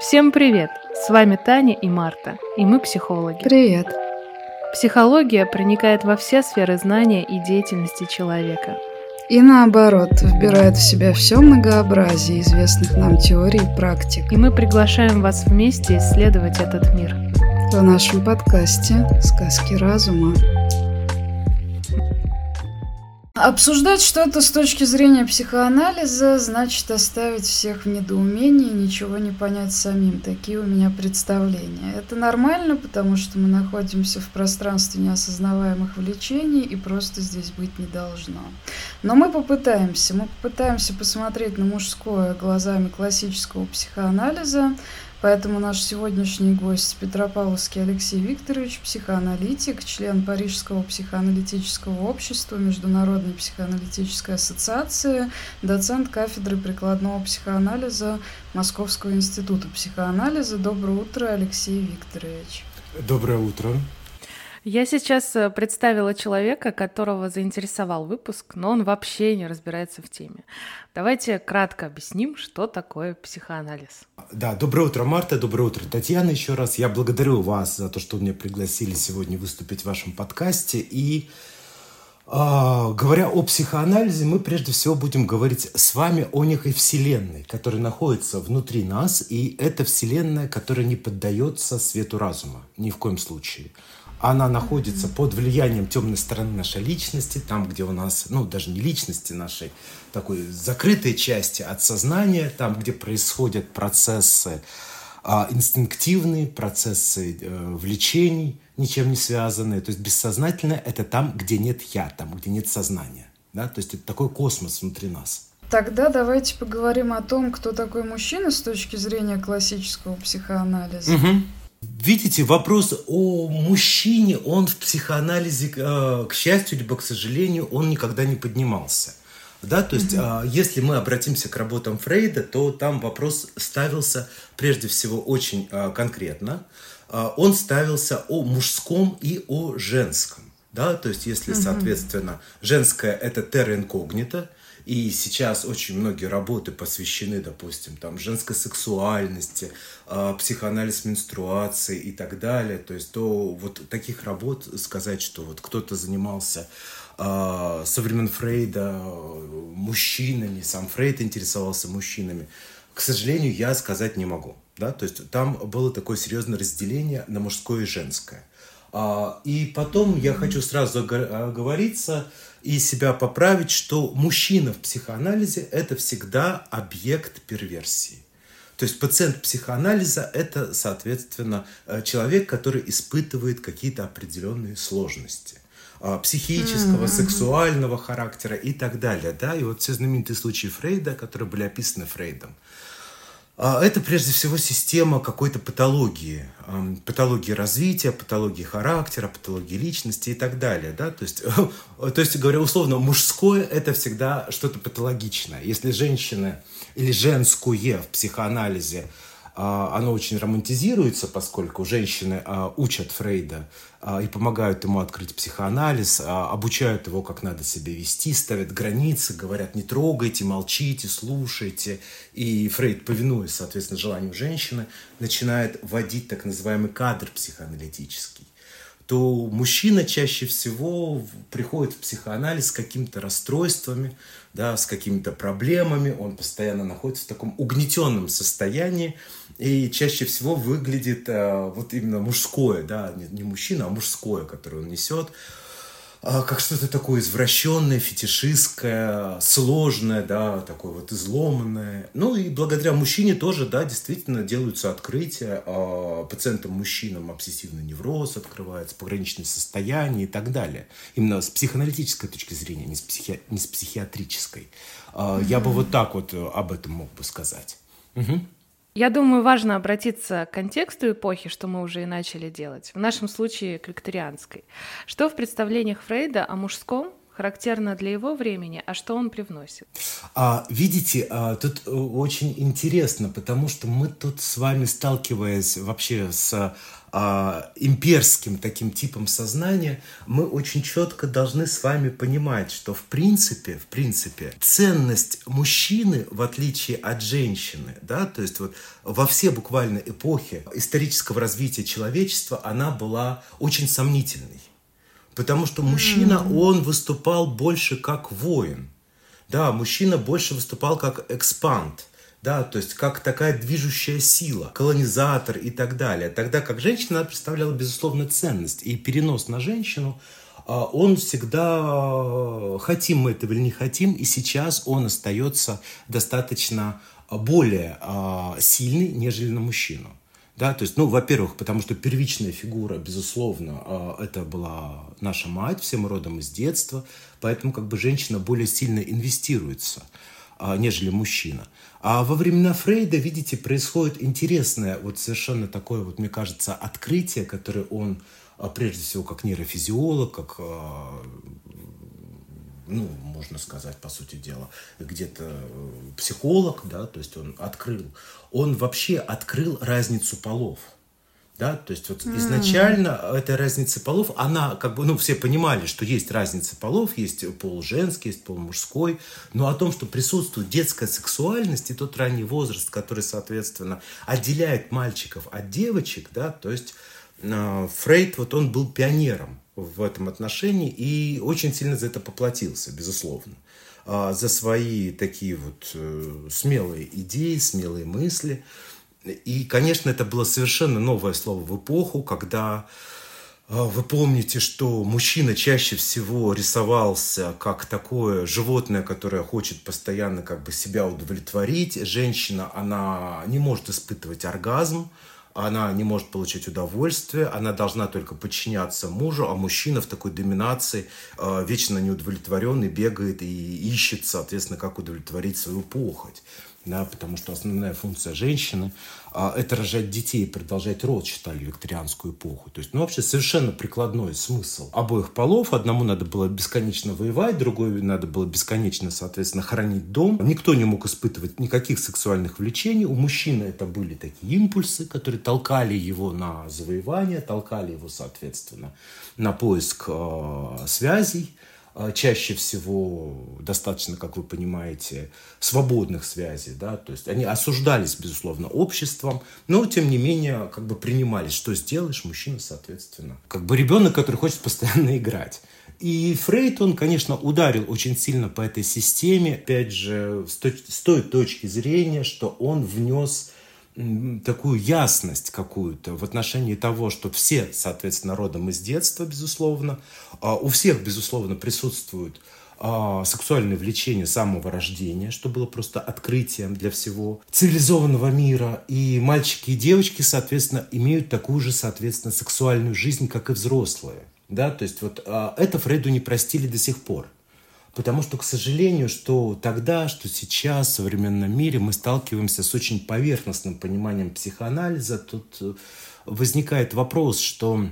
Всем привет! С вами Таня и Марта, и мы психологи. Привет! Психология проникает во все сферы знания и деятельности человека. И наоборот, вбирает в себя все многообразие известных нам теорий и практик. И мы приглашаем вас вместе исследовать этот мир. В нашем подкасте «Сказки разума». Обсуждать что-то с точки зрения психоанализа значит оставить всех в недоумении и ничего не понять самим. Такие у меня представления. Это нормально, потому что мы находимся в пространстве неосознаваемых влечений и просто здесь быть не должно. Но мы попытаемся. Мы попытаемся посмотреть на мужское глазами классического психоанализа, Поэтому наш сегодняшний гость Петропавловский Алексей Викторович, психоаналитик, член Парижского психоаналитического общества, Международной психоаналитической ассоциации, доцент кафедры прикладного психоанализа Московского института психоанализа. Доброе утро, Алексей Викторович. Доброе утро. Я сейчас э, представила человека, которого заинтересовал выпуск, но он вообще не разбирается в теме. Давайте кратко объясним, что такое психоанализ. Да, доброе утро, Марта, доброе утро, Татьяна. Еще раз я благодарю вас за то, что меня пригласили сегодня выступить в вашем подкасте. И э, говоря о психоанализе, мы прежде всего будем говорить с вами о некой вселенной, которая находится внутри нас, и это вселенная, которая не поддается свету разума ни в коем случае она находится под влиянием темной стороны нашей личности, там, где у нас, ну, даже не личности нашей, такой закрытой части от сознания, там, где происходят процессы а, инстинктивные, процессы э, влечений, ничем не связанные. То есть бессознательное – это там, где нет «я», там, где нет сознания. Да? То есть это такой космос внутри нас. Тогда давайте поговорим о том, кто такой мужчина с точки зрения классического психоанализа. Угу. Видите, вопрос о мужчине, он в психоанализе, э, к счастью либо к сожалению, он никогда не поднимался. Да, то есть, mm если мы обратимся к работам Фрейда, то там вопрос ставился прежде всего очень э, конкретно. Он ставился о мужском и о женском. Да, то есть, если, соответственно, женское это терра инкогнито, и сейчас очень многие работы посвящены, допустим, там, женской сексуальности, э, психоанализ менструации и так далее. То есть то вот таких работ сказать, что вот кто-то занимался э, со времен Фрейда мужчинами, сам Фрейд интересовался мужчинами, к сожалению, я сказать не могу. Да? То есть там было такое серьезное разделение на мужское и женское. А, и потом я хочу сразу оговориться, и себя поправить, что мужчина в психоанализе – это всегда объект перверсии. То есть пациент психоанализа – это, соответственно, э, человек, который испытывает какие-то определенные сложности а, психического, mm-hmm. сексуального характера и так далее. Да? И вот все знаменитые случаи Фрейда, которые были описаны Фрейдом, это прежде всего система какой-то патологии, патологии развития, патологии характера, патологии личности и так далее. Да? То, есть, то есть, говоря условно, мужское – это всегда что-то патологичное. Если женщина или женское в психоанализе – а, оно очень романтизируется, поскольку женщины а, учат Фрейда а, и помогают ему открыть психоанализ, обучают его, как надо себя вести, ставят границы, говорят, не трогайте, молчите, слушайте. И Фрейд, повинуясь, соответственно, желанию женщины, начинает вводить так называемый кадр психоаналитический. То мужчина чаще всего приходит в психоанализ с какими-то расстройствами, да, с какими-то проблемами, он постоянно находится в таком угнетенном состоянии, и чаще всего выглядит э, вот именно мужское, да, не, не мужчина, а мужское, которое он несет, а, как что-то такое извращенное, фетишистское, сложное, да, такое вот изломанное. Ну и благодаря мужчине тоже, да, действительно делаются открытия а, пациентам-мужчинам обсессивный невроз открывается, пограничное состояние и так далее. Именно с психоаналитической точки зрения, не с, психи... не с психиатрической. Mm-hmm. Я бы вот так вот э, об этом мог бы сказать. Угу. Я думаю, важно обратиться к контексту эпохи, что мы уже и начали делать, в нашем случае к викторианской. Что в представлениях Фрейда о мужском характерно для его времени, а что он привносит? А, видите, а, тут э, очень интересно, потому что мы тут с вами, сталкиваясь вообще с а, имперским таким типом сознания, мы очень четко должны с вами понимать, что в принципе, в принципе, ценность мужчины, в отличие от женщины, да, то есть вот во все буквально эпохи исторического развития человечества, она была очень сомнительной. Потому что мужчина, mm-hmm. он выступал больше как воин. Да, мужчина больше выступал как экспант да, то есть как такая движущая сила, колонизатор и так далее. Тогда как женщина представляла, безусловно, ценность. И перенос на женщину, а, он всегда, хотим мы этого или не хотим, и сейчас он остается достаточно более а, сильный, нежели на мужчину. Да, то есть, ну, во-первых, потому что первичная фигура, безусловно, а, это была наша мать, все мы родом из детства, поэтому как бы женщина более сильно инвестируется, нежели мужчина. А во времена Фрейда, видите, происходит интересное, вот совершенно такое, вот, мне кажется, открытие, которое он, а, прежде всего, как нейрофизиолог, как, а, ну, можно сказать, по сути дела, где-то э, психолог, да, то есть он открыл, он вообще открыл разницу полов – да, то есть вот изначально эта разница полов, она как бы, ну, все понимали, что есть разница полов, есть пол женский, есть пол мужской, но о том, что присутствует детская сексуальность и тот ранний возраст, который, соответственно, отделяет мальчиков от девочек, да, то есть Фрейд, вот он был пионером в этом отношении и очень сильно за это поплатился, безусловно а, за свои такие вот э, смелые идеи, смелые мысли. И, конечно, это было совершенно новое слово в эпоху, когда а, вы помните, что мужчина чаще всего рисовался как такое животное, которое хочет постоянно как бы себя удовлетворить. Женщина, она не может испытывать оргазм, она не может получать удовольствие, она должна только подчиняться мужу, а мужчина в такой доминации э, вечно неудовлетворенный бегает и ищет, соответственно, как удовлетворить свою похоть да, потому что основная функция женщины а, это рожать детей и продолжать род, считали викторианскую эпоху. То есть, ну, вообще совершенно прикладной смысл обоих полов. Одному надо было бесконечно воевать, другой надо было бесконечно, соответственно, хранить дом. Никто не мог испытывать никаких сексуальных влечений. У мужчины это были такие импульсы, которые толкали его на завоевание, толкали его, соответственно, на поиск э, связей. А, чаще всего достаточно, как вы понимаете, свободных связей, да, то есть они осуждались, безусловно, обществом, но, тем не менее, как бы принимались, что сделаешь, мужчина, соответственно. Как бы ребенок, который хочет постоянно играть. И Фрейд, он, конечно, ударил очень сильно по этой системе, опять же, с той, с той точки зрения, что он внес такую ясность какую-то в отношении того, что все, соответственно, родом из детства, безусловно, а у всех, безусловно, присутствует а, сексуальное влечение самого рождения, что было просто открытием для всего цивилизованного мира. И мальчики и девочки, соответственно, имеют такую же, соответственно, сексуальную жизнь, как и взрослые. Да, то есть вот а, это Фрейду не простили до сих пор. Потому что, к сожалению, что тогда, что сейчас в современном мире мы сталкиваемся с очень поверхностным пониманием психоанализа. Тут э, возникает вопрос, что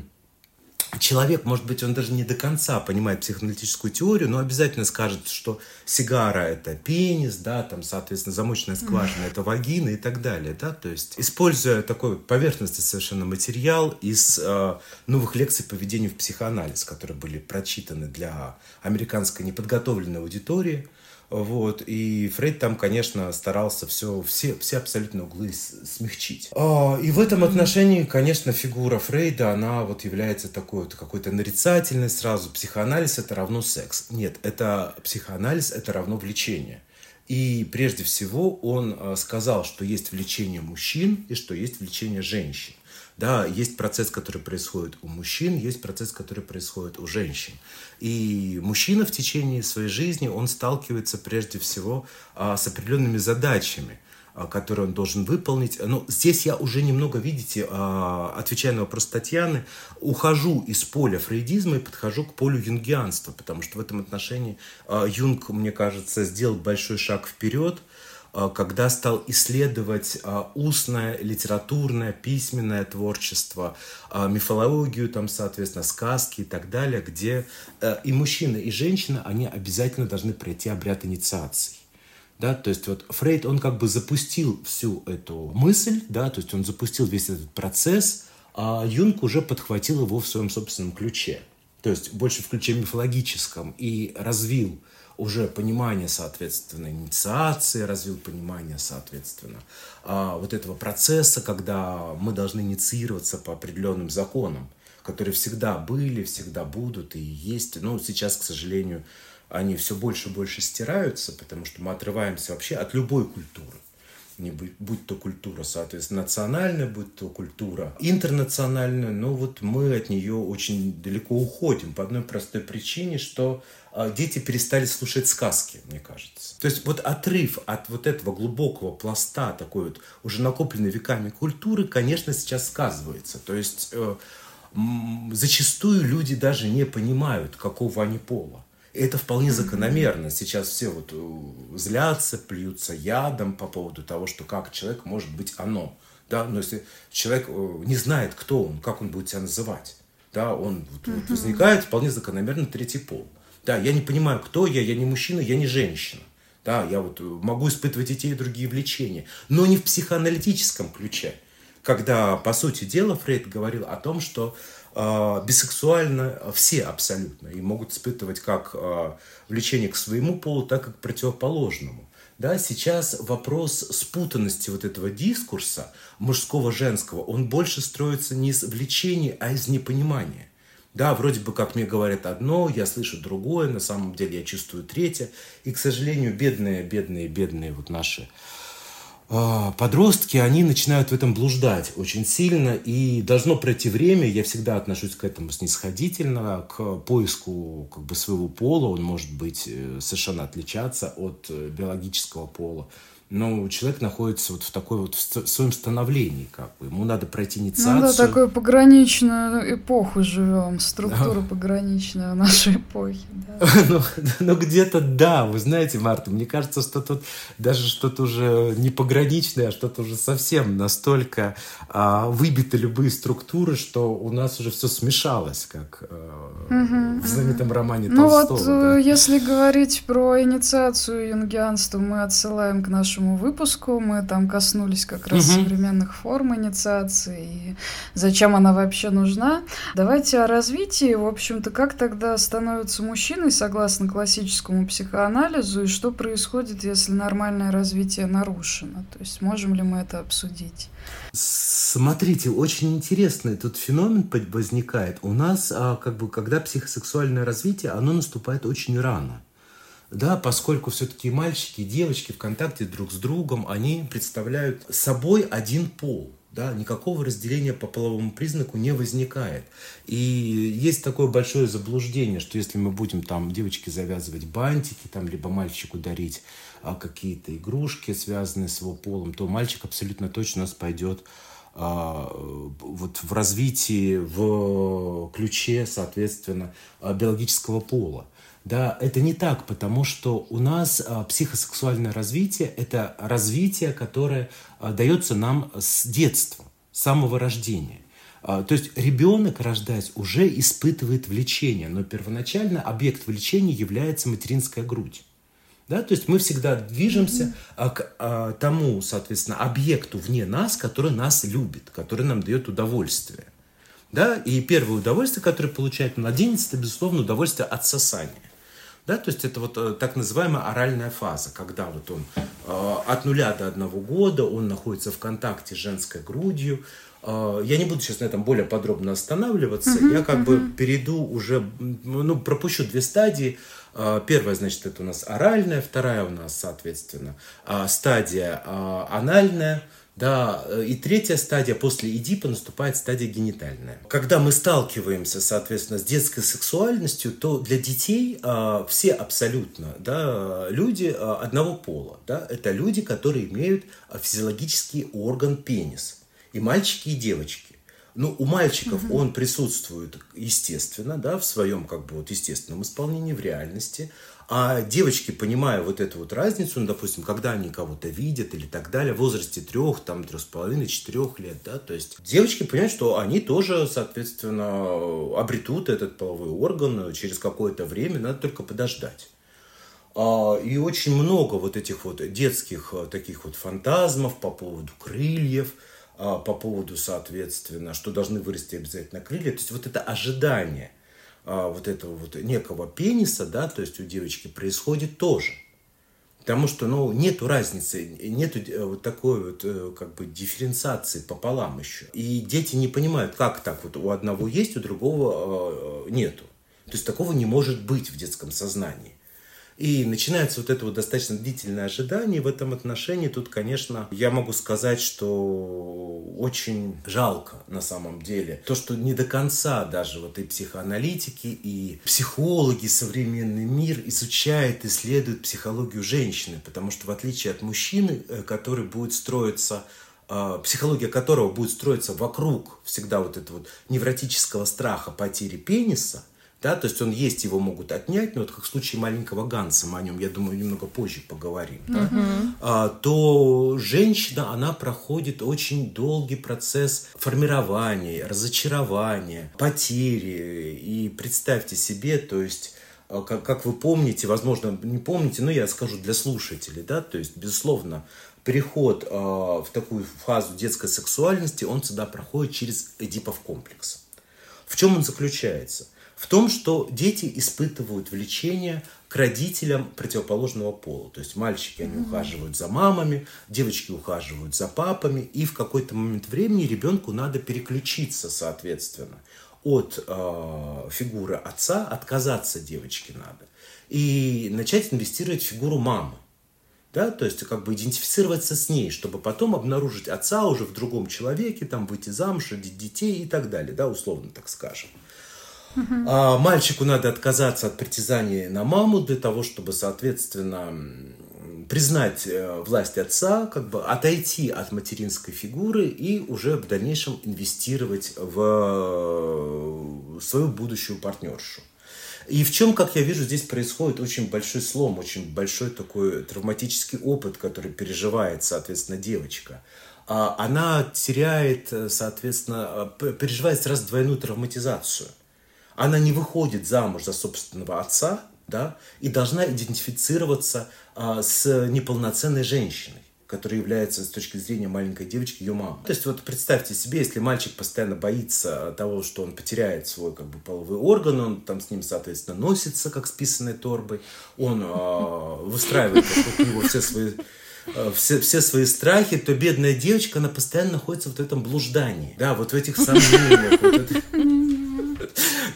человек, может быть, он даже не до конца понимает психоаналитическую теорию, но обязательно скажет, что сигара – это пенис, да, там, соответственно, замочная скважина – это вагина и так далее, да, то есть, используя такой поверхностный совершенно материал из э, новых лекций по введению в психоанализ, которые были прочитаны для американской неподготовленной аудитории, вот, и Фрейд там, конечно, старался все, все, все абсолютно углы смягчить. А, и в этом отношении, конечно, фигура Фрейда, она вот является такой вот какой-то нарицательной сразу. Психоанализ – это равно секс. Нет, это психоанализ – это равно влечение. И прежде всего он а, сказал, что есть влечение мужчин и что есть влечение женщин. Да, есть процесс, который происходит у мужчин, есть процесс, который происходит у женщин. И мужчина в течение своей жизни, он сталкивается прежде всего а, с определенными задачами а, которые он должен выполнить. Но здесь я уже немного, видите, а, отвечая на вопрос Татьяны, ухожу из поля фрейдизма и подхожу к полю юнгианства, потому что в этом отношении Юнг, мне кажется, сделал большой шаг вперед – когда стал исследовать а, устное, литературное, письменное творчество, а, мифологию, там, соответственно, сказки и так далее, где и мужчина, и женщина, они обязательно должны пройти обряд инициации. Да, то есть вот Фрейд, он как бы запустил всю эту мысль, да, то есть он запустил весь этот процесс, а Юнг уже подхватил его в своем собственном ключе. То есть больше в ключе мифологическом и развил уже понимание, соответственно, инициации, развил понимание, соответственно, а, вот этого процесса, когда мы должны инициироваться по определенным законам, которые всегда были, всегда будут и есть. Но сейчас, к сожалению, они все больше и больше стираются, потому что мы отрываемся вообще от любой культуры не будь, будь то культура, соответственно, национальная, будь то культура интернациональная, но вот мы от нее очень далеко уходим по одной простой причине, что дети перестали слушать сказки, мне кажется. То есть вот отрыв от вот этого глубокого пласта такой вот уже накопленной веками культуры, конечно, сейчас сказывается. То есть э, зачастую люди даже не понимают, какого они пола. Это вполне закономерно. Сейчас все вот э, злятся, плюются ядом по поводу того, что как человек может быть оно. Да? Но если человек э, не знает, кто он, как он будет себя называть, да, он вот, вот возникает вполне закономерно третий пол. Да, я не понимаю, кто я, я не мужчина, я не женщина. Да, я вот э, могу испытывать и те, и другие влечения, но не в психоаналитическом ключе. Когда, по сути дела, Фрейд говорил о том, что э, бисексуально все абсолютно и могут испытывать как э, влечение к своему полу, так и к противоположному. Да, сейчас вопрос спутанности вот этого дискурса мужского-женского, он больше строится не из влечения, а из непонимания. Да, вроде бы как мне говорят одно, я слышу другое, на самом деле я чувствую третье. И, к сожалению, бедные, бедные, бедные вот наши а, подростки, они начинают в этом блуждать очень сильно, и должно пройти время, я всегда отношусь к этому снисходительно, к поиску как бы своего пола, он может быть э, совершенно отличаться от э, биологического пола но человек находится вот в такой вот в своем становлении, как бы. Ему надо пройти инициацию. Ну да, такую пограничную эпоху живем, структура пограничная нашей эпохи. Да. ну, ну где-то да, вы знаете, Марта, мне кажется, что тут даже что-то уже не пограничное, а что-то уже совсем настолько а, выбиты любые структуры, что у нас уже все смешалось, как а, в знаменитом романе ну Толстого. Ну вот, да. Э, если говорить про инициацию юнгианства, мы отсылаем к нашему нашему выпуску. Мы там коснулись как раз угу. современных форм инициации и зачем она вообще нужна. Давайте о развитии. В общем-то, как тогда становится мужчиной согласно классическому психоанализу и что происходит, если нормальное развитие нарушено? То есть можем ли мы это обсудить? Смотрите, очень интересный тут феномен возникает. У нас, а, как бы, когда психосексуальное развитие, оно наступает очень рано да, поскольку все-таки мальчики и девочки в контакте друг с другом, они представляют собой один пол. Да, никакого разделения по половому признаку не возникает. И есть такое большое заблуждение, что если мы будем там девочке завязывать бантики, там, либо мальчику дарить а, какие-то игрушки, связанные с его полом, то мальчик абсолютно точно у нас вот в развитии, в ключе, соответственно, а, биологического пола. Да, это не так, потому что у нас а, психосексуальное развитие – это развитие, которое а, дается нам с детства, с самого рождения. А, то есть ребенок, рождаясь, уже испытывает влечение, но первоначально объект влечения является материнская грудь. Да, то есть мы всегда движемся mm-hmm. к а, тому, соответственно, объекту вне нас, который нас любит, который нам дает удовольствие. Да? И первое удовольствие, которое получает младенец, это, безусловно, удовольствие от сосания. Да, то есть это вот э, так называемая оральная фаза, когда вот он э, от нуля до одного года, он находится в контакте с женской грудью. Э, я не буду сейчас на этом более подробно останавливаться. Uh-huh, я как uh-huh. бы перейду уже, ну, пропущу две стадии. Э, первая, значит, это у нас оральная, вторая у нас, соответственно, э, стадия анальная – да, э, и третья стадия после Эдипа наступает стадия генитальная. Когда мы сталкиваемся, соответственно, с детской сексуальностью, то для детей э, все абсолютно да, люди э, одного пола. Да, это люди, которые имеют физиологический орган пенис. И мальчики, и девочки. Ну, у мальчиков угу. он присутствует, естественно, да, в своем как бы вот естественном исполнении, в реальности. А девочки, понимая вот эту вот разницу, ну, допустим, когда они кого-то видят или так далее, в возрасте трех, там, трех с половиной, четырех лет, да, то есть девочки понимают, что они тоже, соответственно, обретут этот половой орган через какое-то время, надо только подождать. А, и очень много вот этих вот детских э, таких вот фантазмов по поводу крыльев, а, по поводу, соответственно, что должны вырасти обязательно крылья. То есть вот это ожидание а, вот этого вот некого пениса, да, то есть у девочки происходит тоже. Потому что, ну, нету разницы, нету э, вот такой вот э, как бы дифференциации пополам еще. И дети не понимают, как так вот у одного есть, у другого э, нету. То есть такого не может быть в детском сознании. И начинается вот это вот достаточно длительное ожидание в этом отношении. Тут, конечно, я могу сказать, что очень жалко на самом деле. То, что не до конца даже вот и психоаналитики, и психологи, современный мир изучают, исследуют психологию женщины. Потому что в отличие от мужчины, э, который будет строиться э, психология которого будет строиться вокруг всегда вот этого вот невротического страха потери пениса – да, то есть он есть, его могут отнять, но вот как в случае маленького Ганса, мы о нем, я думаю, немного позже поговорим, да, а, то женщина, она проходит очень долгий процесс формирования, разочарования, потери. И представьте себе, то есть а, как, как вы помните, возможно, не помните, но я скажу для слушателей, да, то есть, безусловно, переход э, в такую фазу детской сексуальности, он всегда проходит через Эдипов комплекс. В чем он заключается? В том, что дети испытывают влечение к родителям противоположного пола. То есть мальчики, они mm-hmm. ухаживают за мамами, девочки ухаживают за папами, и в какой-то момент времени ребенку надо переключиться, соответственно, от э, фигуры отца, отказаться девочке надо, и начать инвестировать в фигуру мамы. Да, то есть как бы идентифицироваться с ней, чтобы потом обнаружить отца уже в другом человеке, там выйти замуж, родить детей и так далее, да, условно так скажем. А мальчику надо отказаться от притязаний на маму для того, чтобы, соответственно, признать э, власть отца, как бы отойти от материнской фигуры и уже в дальнейшем инвестировать в э, свою будущую партнершу. И в чем, как я вижу, здесь происходит очень большой слом, очень большой такой травматический опыт, который переживает, соответственно, девочка. А она теряет, э, соответственно, переживает сразу двойную травматизацию – она не выходит замуж за собственного отца, да, и должна идентифицироваться а, с неполноценной женщиной которая является с точки зрения маленькой девочки ее мама. То есть вот представьте себе, если мальчик постоянно боится того, что он потеряет свой как бы половой орган, он там с ним, соответственно, носится как с писаной торбой, он э, выстраивает вокруг него все свои все, все свои страхи, то бедная девочка, она постоянно находится вот в этом блуждании. Да, вот в этих сомнениях. Вот это...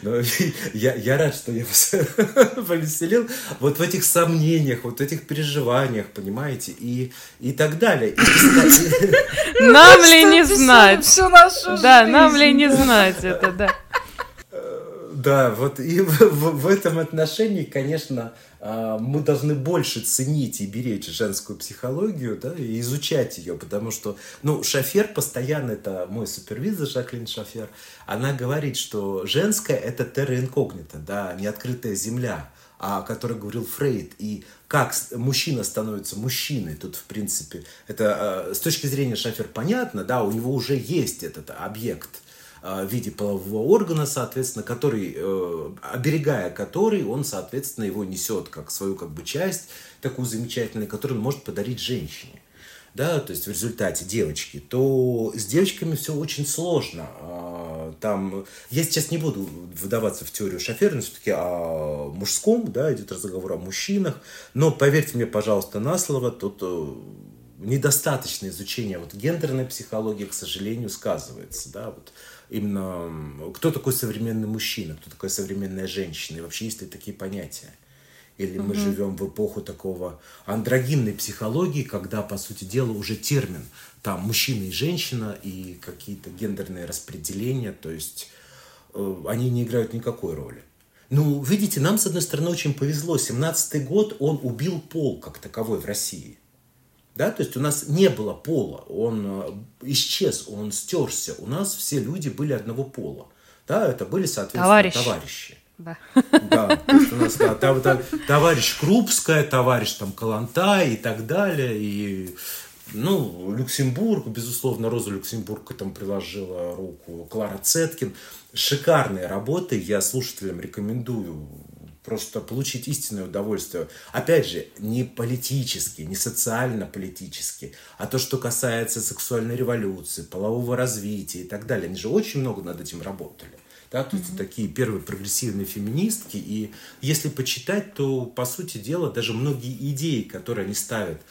Но я, я рад, что я вас повеселил. Вот в этих сомнениях, вот в этих переживаниях, понимаете, и, и так далее. Нам ли не знать? Всю нашу Да, нам ли не знать это, да. Да, вот и в, в, в этом отношении, конечно, а, мы должны больше ценить и беречь женскую психологию, да, и изучать ее, потому что, ну, Шафер постоянно, это мой супервизор Жаклин Шафер, она говорит, что женское – это терра инкогнита, да, неоткрытая земля, о которой говорил Фрейд, и как мужчина становится мужчиной, тут, в принципе, это а, с точки зрения Шафер понятно, да, у него уже есть этот объект, в виде полового органа, соответственно, который, э, оберегая который, он, соответственно, его несет как свою как бы часть, такую замечательную, которую он может подарить женщине. Да, то есть в результате девочки, то с девочками все очень сложно. А, там, я сейчас не буду выдаваться в теорию шофера, но все-таки о мужском, да, идет разговор о мужчинах, но поверьте мне, пожалуйста, на слово, тут э, недостаточное изучение вот гендерной психологии, к сожалению, сказывается, да, вот именно кто такой современный мужчина, кто такая современная женщина, и вообще есть ли такие понятия. Или мы живем в эпоху такого андрогинной психологии, когда, по сути дела, уже термин там мужчина и женщина и какие-то гендерные распределения, то есть э, они не играют никакой роли. Ну, видите, нам, с одной стороны, очень повезло. 17-й год, он убил пол как таковой в России. Да, то есть у нас не было пола, он э, исчез, он стерся. У нас все люди были одного пола. Да, это были, соответственно, товарищи. товарищи. да. Да, то есть у нас да, там, там, товарищ Крупская, товарищ там Каланта и так далее. И, ну, Люксембург, безусловно, Роза Люксембург к этому приложила руку. Клара Цеткин. Шикарные работы, я слушателям рекомендую просто получить истинное удовольствие. Опять же, не политически, не социально-политически, а то, что касается сексуальной революции, полового развития и так далее. Они же очень много над этим работали. Да, то есть mm-hmm. такие первые прогрессивные феминистки. И если почитать, то, по сути дела, даже многие идеи, которые они ставят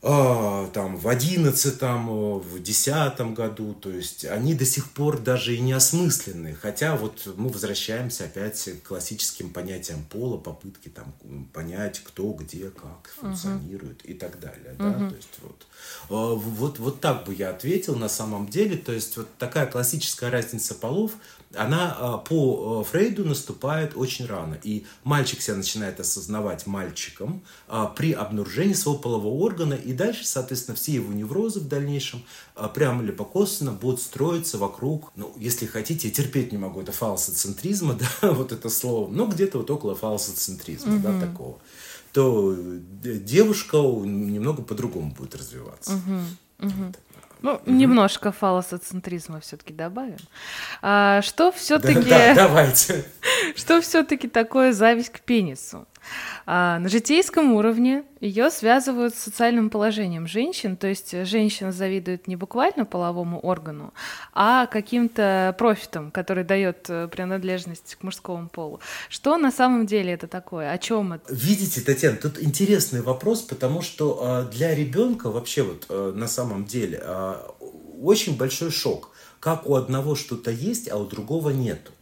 там в одиннадцатом, в десятом году, то есть они до сих пор даже и не осмысленны, хотя вот мы возвращаемся опять к классическим понятиям пола, попытки там понять, кто, где, как функционирует uh-huh. и так далее, да, uh-huh. то есть вот, а, вот, вот так бы я ответил на самом деле, то есть вот такая классическая разница полов, она а, по Фрейду наступает очень рано. И мальчик себя начинает осознавать мальчиком при обнаружении своего полового органа. И дальше, соответственно, все его неврозы в дальнейшем прямо или косвенно будут строиться вокруг, ну, если хотите, я терпеть не могу это фалсоцентризма, да, вот это слово, но где-то вот около фалсоцентризма, угу. да, такого то девушка немного по-другому будет развиваться. Угу, угу. Ну, угу. немножко фалосоцентризма все-таки добавим. А, что все-таки... Да, да, давайте. Что все-таки такое зависть к пенису? А, на житейском уровне ее связывают с социальным положением женщин, то есть женщина завидует не буквально половому органу, а каким-то профитом, который дает э, принадлежность к мужскому полу. Что на самом деле это такое? О чем это? Видите, Татьяна, тут интересный вопрос, потому что а, для ребенка вообще вот э, на самом деле очень большой шок. Как у одного что-то есть, а у другого нету.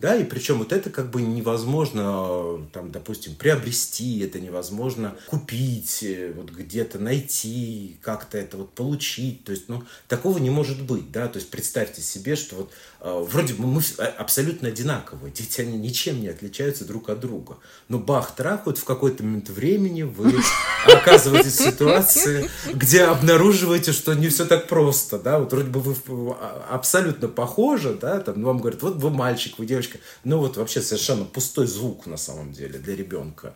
Да, и причем вот это как бы невозможно, там, допустим, приобрести, это невозможно купить, э, вот где-то найти, как-то это вот получить. То есть, ну, такого не может быть, да. То есть представьте себе, что вот э, вроде бы мы а, абсолютно одинаковые, дети, они ничем не отличаются друг от друга. Но бах-трах, вот в какой-то момент времени вы оказываетесь в ситуации, где обнаруживаете, что не все так просто, да. Вот вроде бы вы а, абсолютно похожи, да, там вам говорят, вот вы мальчик, вы девочка. Ну вот вообще совершенно пустой звук на самом деле для ребенка.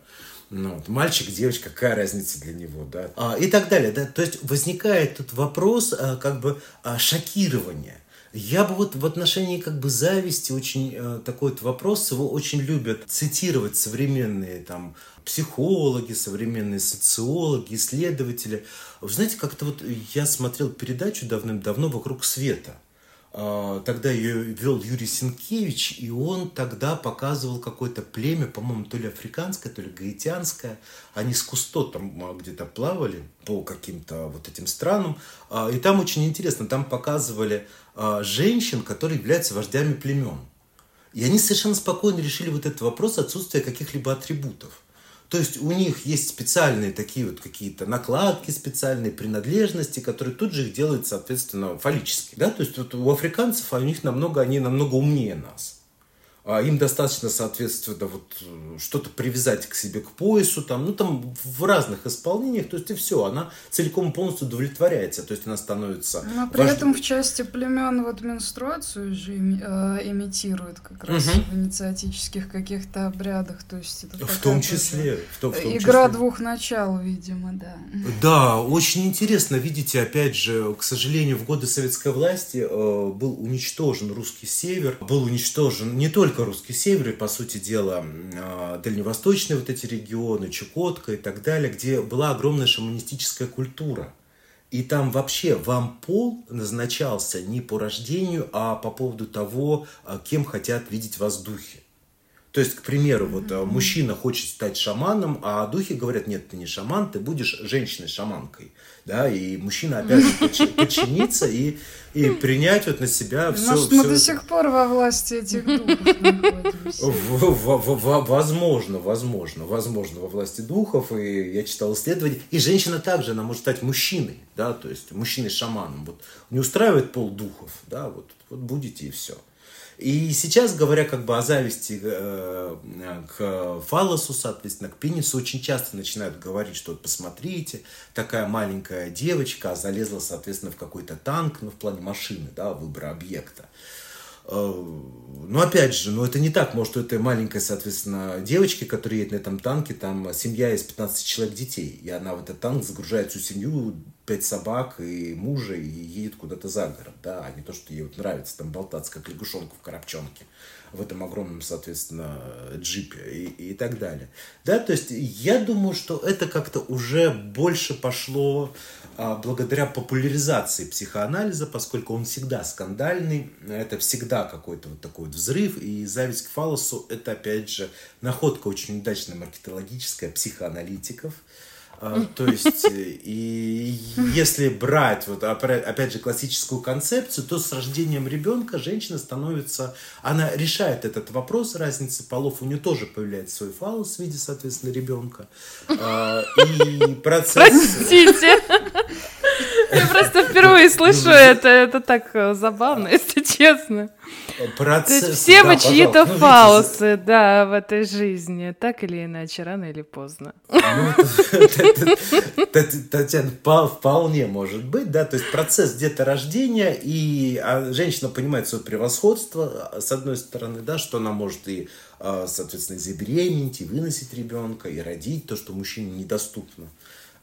Ну, вот, мальчик, девочка, какая разница для него, да? А, и так далее, да? То есть возникает тут вопрос а, как бы а, шокирования. Я бы вот в отношении как бы зависти очень э, такой вот вопрос, его очень любят цитировать современные там психологи, современные социологи, исследователи. Вы знаете, как-то вот я смотрел передачу давным-давно «Вокруг света». А, тогда ее вел Юрий Сенкевич, и он тогда показывал какое-то племя, по-моему, то ли африканское, то ли гаитянское. Они с Кусто там а, где-то плавали по каким-то вот этим странам. А, и там очень интересно, там показывали женщин, которые являются вождями племен. И они совершенно спокойно решили вот этот вопрос отсутствия каких-либо атрибутов. То есть у них есть специальные такие вот какие-то накладки, специальные принадлежности, которые тут же их делают, соответственно, фаллические. Да? То есть вот у африканцев, а у них намного, они намного умнее нас. А им достаточно, соответственно, вот э, что-то привязать к себе к поясу, там, ну, там в разных исполнениях, то есть и все, она целиком полностью удовлетворяется, то есть она становится... Но при вож... этом в части племен вот менструацию же э, имитируют как раз угу. в инициатических каких-то обрядах, то есть это в том числе, в том, в том игра числе. двух начал, видимо, да. Да, очень интересно, видите, опять же, к сожалению, в годы советской власти э, был уничтожен русский север, был уничтожен не только русский север, и, по сути дела, а, дальневосточные вот эти регионы, Чукотка и так далее, где была огромная шаманистическая культура. И там вообще вам пол назначался не по рождению, а по поводу того, а, кем хотят видеть вас духи. То есть, к примеру, вот mm-hmm. мужчина хочет стать шаманом, а духи говорят, нет, ты не шаман, ты будешь женщиной-шаманкой. Да, и мужчина обязан подчиниться и, и принять вот на себя все. Может, мы до сих пор во власти этих духов Возможно, возможно, возможно, во власти духов. И я читал исследования. И женщина также, она может стать мужчиной, да, то есть мужчиной-шаманом. Вот не устраивает пол духов, да, вот, вот будете и все. И сейчас, говоря как бы о зависти э, к фалосу, соответственно, к пенису, очень часто начинают говорить, что вот посмотрите, такая маленькая девочка залезла, соответственно, в какой-то танк, ну, в плане машины, да, выбора объекта. ну, опять же, ну, это не так. Может, у этой маленькой, соответственно, девочки, которая едет на этом танке, там семья из 15 человек детей. И она в этот танк загружает всю семью, пять собак и мужа, и едет куда-то за город, да, а не то, что ей вот нравится там болтаться, как лягушонку в коробчонке в этом огромном, соответственно, джипе и, и так далее. Да, то есть я думаю, что это как-то уже больше пошло а, благодаря популяризации психоанализа, поскольку он всегда скандальный, это всегда какой-то вот такой вот взрыв, и зависть к фалосу это, опять же, находка очень удачная маркетологическая психоаналитиков, то есть, э, и если брать, вот опять же, классическую концепцию, то с рождением ребенка женщина становится, она решает этот вопрос разницы полов, у нее тоже появляется свой фалос в виде, соответственно, ребенка. А, и процесс... Простите. Я просто впервые слышу это, это так э, забавно, если честно. Процесс, То есть все да, мы чьи-то ну, фаусы, да, в этой жизни, так или иначе, рано или поздно. Ну, Татьяна, вполне может быть, да, то есть процесс где-то рождения, и а женщина понимает свое превосходство, с одной стороны, да, что она может и, а, соответственно, забеременеть, и выносить ребенка, и родить то, что мужчине недоступно.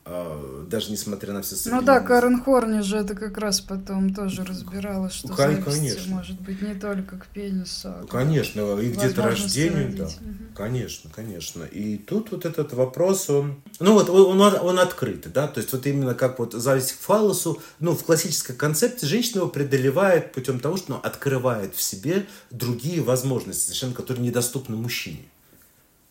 А, даже несмотря на все Ну да, Карен Хорни же это как раз потом тоже разбирала, что ну, зависть конечно. может быть не только к пенису. А конечно, и где-то рождению, да. Угу. Конечно, конечно. И тут вот этот вопрос, он, ну вот он, он, он открытый, да, то есть вот именно как вот зависть к фалосу, ну в классической концепции женщина его преодолевает путем того, что она открывает в себе другие возможности, совершенно которые недоступны мужчине.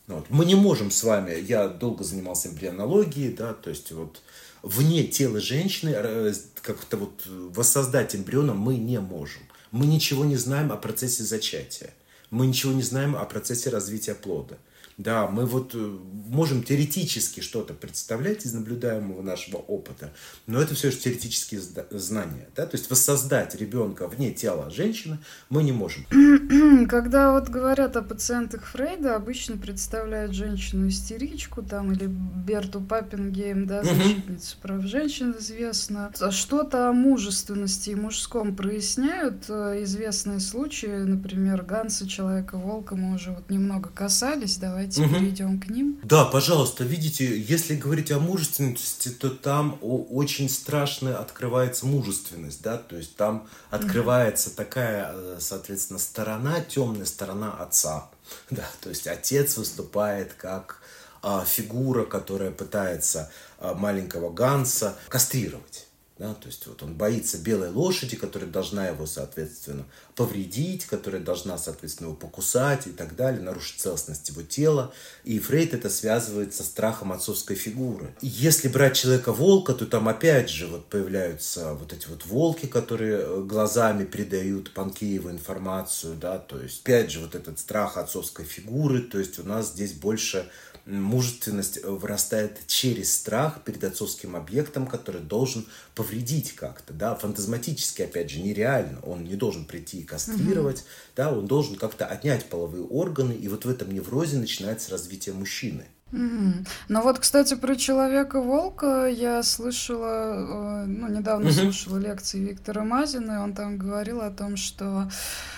Ну вот. Мы не можем с вами, я долго занимался эмбрионологией, да, то есть вот вне тела женщины э, как-то вот воссоздать эмбриона мы не можем. Мы ничего не знаем о процессе зачатия. Мы ничего не знаем о процессе развития плода. Да, мы вот э, можем теоретически что-то представлять из наблюдаемого нашего опыта, но это все же теоретические знания. Да? То есть воссоздать ребенка вне тела женщины мы не можем. Когда вот говорят о пациентах Фрейда, обычно представляют женщину-истеричку там или Берту Паппингейм, да, защитницу прав женщин известно. Что-то о мужественности и мужском проясняют э, известные случаи, например, Ганса, Человека-волка, мы уже вот немного касались, давай давайте угу. перейдем к ним. Да, пожалуйста, видите, если говорить о мужественности, то там очень страшно открывается мужественность, да, то есть там открывается угу. такая, э, соответственно, сторона, темная сторона отца, да, то есть отец выступает как а, фигура, которая пытается а, маленького Ганса кастрировать. Да, то есть вот он боится белой лошади, которая должна его, соответственно, повредить, которая должна, соответственно, его покусать и так далее, нарушить целостность его тела. И Фрейд это связывает со страхом отцовской фигуры. И если брать человека-волка, то там опять же вот появляются вот эти вот волки, которые э, глазами передают Панкееву информацию, да, то есть опять же вот этот страх отцовской фигуры, то есть у нас здесь больше мужественность вырастает через страх перед отцовским объектом, который должен повредить как-то, да, фантазматически, опять же, нереально. Он не должен прийти и кастрировать, угу. да, он должен как-то отнять половые органы, и вот в этом неврозе начинается развитие мужчины. Угу. Ну вот, кстати, про человека-волка я слышала, э, ну, недавно угу. слушала лекции Виктора Мазина, и он там говорил о том, что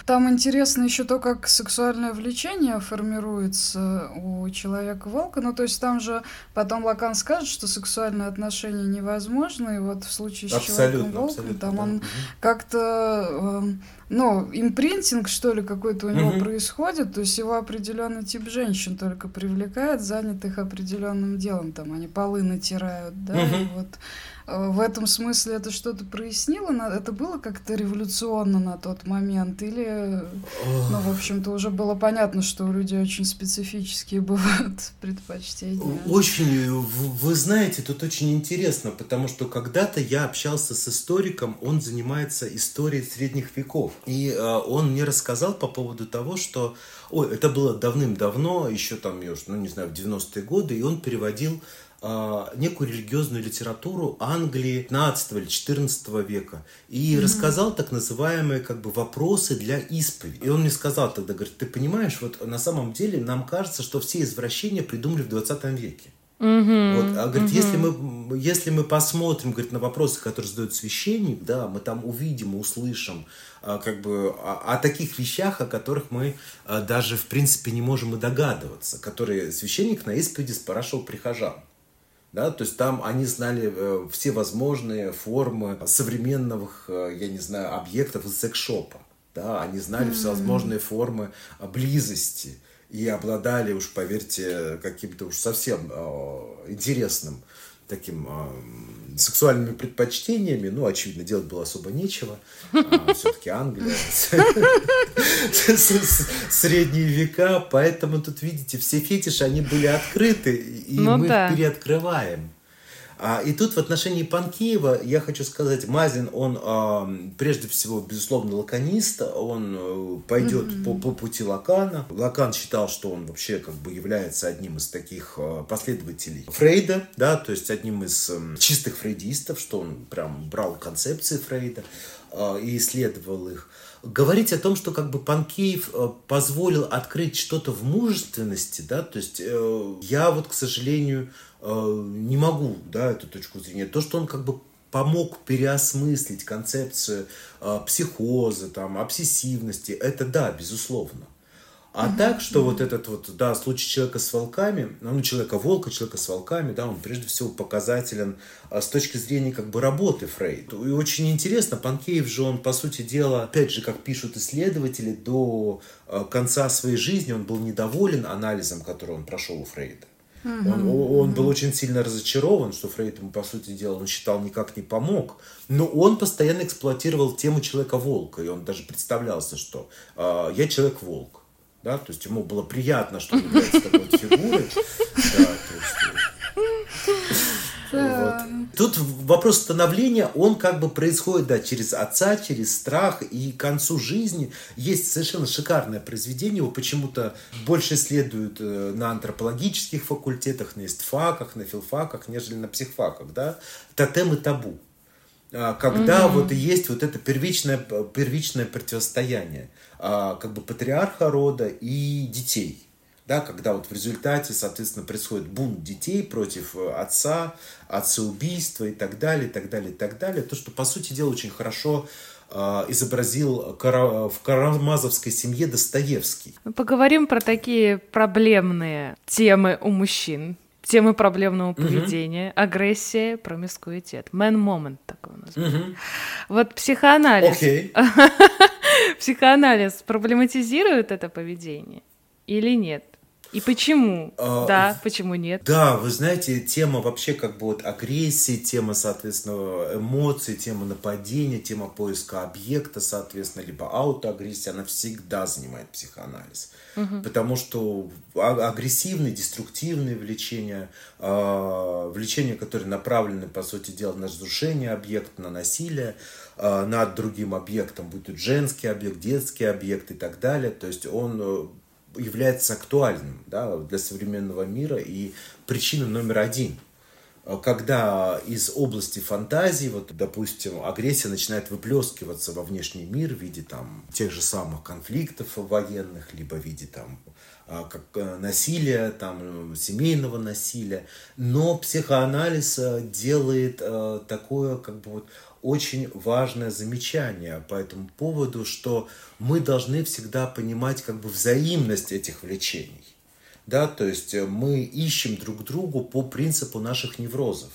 там интересно еще то, как сексуальное влечение формируется у человека-волка. Ну, то есть там же потом Лакан скажет, что сексуальные отношения невозможны, и вот в случае с человеком-волком там да. он угу. как-то... Ну, импринтинг, что ли, какой-то у него mm-hmm. происходит, то есть его определенный тип женщин только привлекает, занятых определенным делом, там они полы натирают, да, mm-hmm. и вот в этом смысле это что-то прояснило? Это было как-то революционно на тот момент? Или, ну, в общем-то, уже было понятно, что у людей очень специфические бывают предпочтения? Очень, вы знаете, тут очень интересно, потому что когда-то я общался с историком, он занимается историей средних веков. И э, он мне рассказал по поводу того, что, ой, это было давным-давно, еще там, ну, не знаю, в 90-е годы, и он переводил а, некую религиозную литературу Англии 15 или 14 века и mm-hmm. рассказал так называемые как бы вопросы для исповеди. И он мне сказал тогда, говорит, ты понимаешь, вот на самом деле нам кажется, что все извращения придумали в 20 веке. Угу, вот, а говорит, угу. если мы, если мы посмотрим, говорит, на вопросы, которые задает священник, да, мы там увидим, услышим, а, как бы о, о таких вещах, о которых мы а, даже в принципе не можем и догадываться, которые священник на исповеди спрашивал прихожан. Да, то есть там они знали э, все возможные формы современных, э, я не знаю, объектов из секс-шопа. Да, они знали mm-hmm. всевозможные формы близости и обладали уж, поверьте, каким-то уж совсем э, интересным таким э, сексуальными предпочтениями, ну, очевидно, делать было особо нечего. А, все-таки Англия, средние века, поэтому тут, видите, все фетиши, они были открыты, и ну, мы их переоткрываем. А, и тут в отношении Панкеева я хочу сказать, Мазин, он а, прежде всего, безусловно, лаконист, он э, пойдет mm-hmm. по, по пути Лакана. Лакан считал, что он вообще как бы является одним из таких а, последователей Фрейда, да, то есть одним из чистых фрейдистов, что он прям брал концепции Фрейда и исследовал их говорить о том, что как бы Панкеев позволил открыть что-то в мужественности, да, то есть э, я вот, к сожалению, Э, не могу, да, эту точку зрения. То, что он как бы помог переосмыслить концепцию э, психоза, там, обсессивности, это да, безусловно. А угу, так, что угу. вот этот вот, да, случай человека с волками, ну, человека-волка, человека с волками, да, он прежде всего показателен а, с точки зрения как бы работы Фрейд. И очень интересно, Панкеев же он, по сути дела, опять же, как пишут исследователи, до а, конца своей жизни он был недоволен анализом, который он прошел у Фрейда. Угу, он, он был очень сильно разочарован, что Фрейд ему, по сути дела, он считал, никак не помог. Но он постоянно эксплуатировал тему человека-волка. И он даже представлялся, что э, я человек-волк. Да? То есть ему было приятно, что он является такой фигурой. Да, то есть, вот. Тут вопрос становления, он как бы происходит, да, через отца, через страх, и к концу жизни есть совершенно шикарное произведение, его почему-то больше исследуют э, на антропологических факультетах, на истфаках, на филфаках, нежели на психфаках, да, тотем и табу. А, когда угу. вот есть вот это первичное, первичное противостояние а, как бы патриарха рода и детей – да, когда вот в результате, соответственно, происходит бунт детей против э, отца, отцеубийства и так далее, и так далее, и так далее. То, что, по сути дела, очень хорошо э, изобразил в Карамазовской семье Достоевский. Мы поговорим про такие проблемные темы у мужчин. Темы проблемного поведения, угу. агрессия, промискуитет. Man moment такой у нас. Угу. Вот психоанализ. Okay. психоанализ проблематизирует это поведение или нет? И почему? А, да, почему нет? Да, вы знаете, тема вообще как бы вот агрессии, тема, соответственно, эмоций, тема нападения, тема поиска объекта, соответственно, либо аутоагрессия, она всегда занимает психоанализ. Угу. Потому что а, агрессивные, деструктивные влечения, э, влечения, которые направлены, по сути дела, на разрушение объекта, на насилие, э, над другим объектом, будь то женский объект, детский объект и так далее. То есть он э, является актуальным да, для современного мира и причина номер один. Когда из области фантазии, вот, допустим, агрессия начинает выплескиваться во внешний мир в виде там, тех же самых конфликтов военных, либо в виде там, а, как э, насилия, там, семейного насилия. Но психоанализ э, делает э, такое как бы вот очень важное замечание по этому поводу, что мы должны всегда понимать как бы взаимность этих влечений. Да, то есть э, мы ищем друг другу по принципу наших неврозов.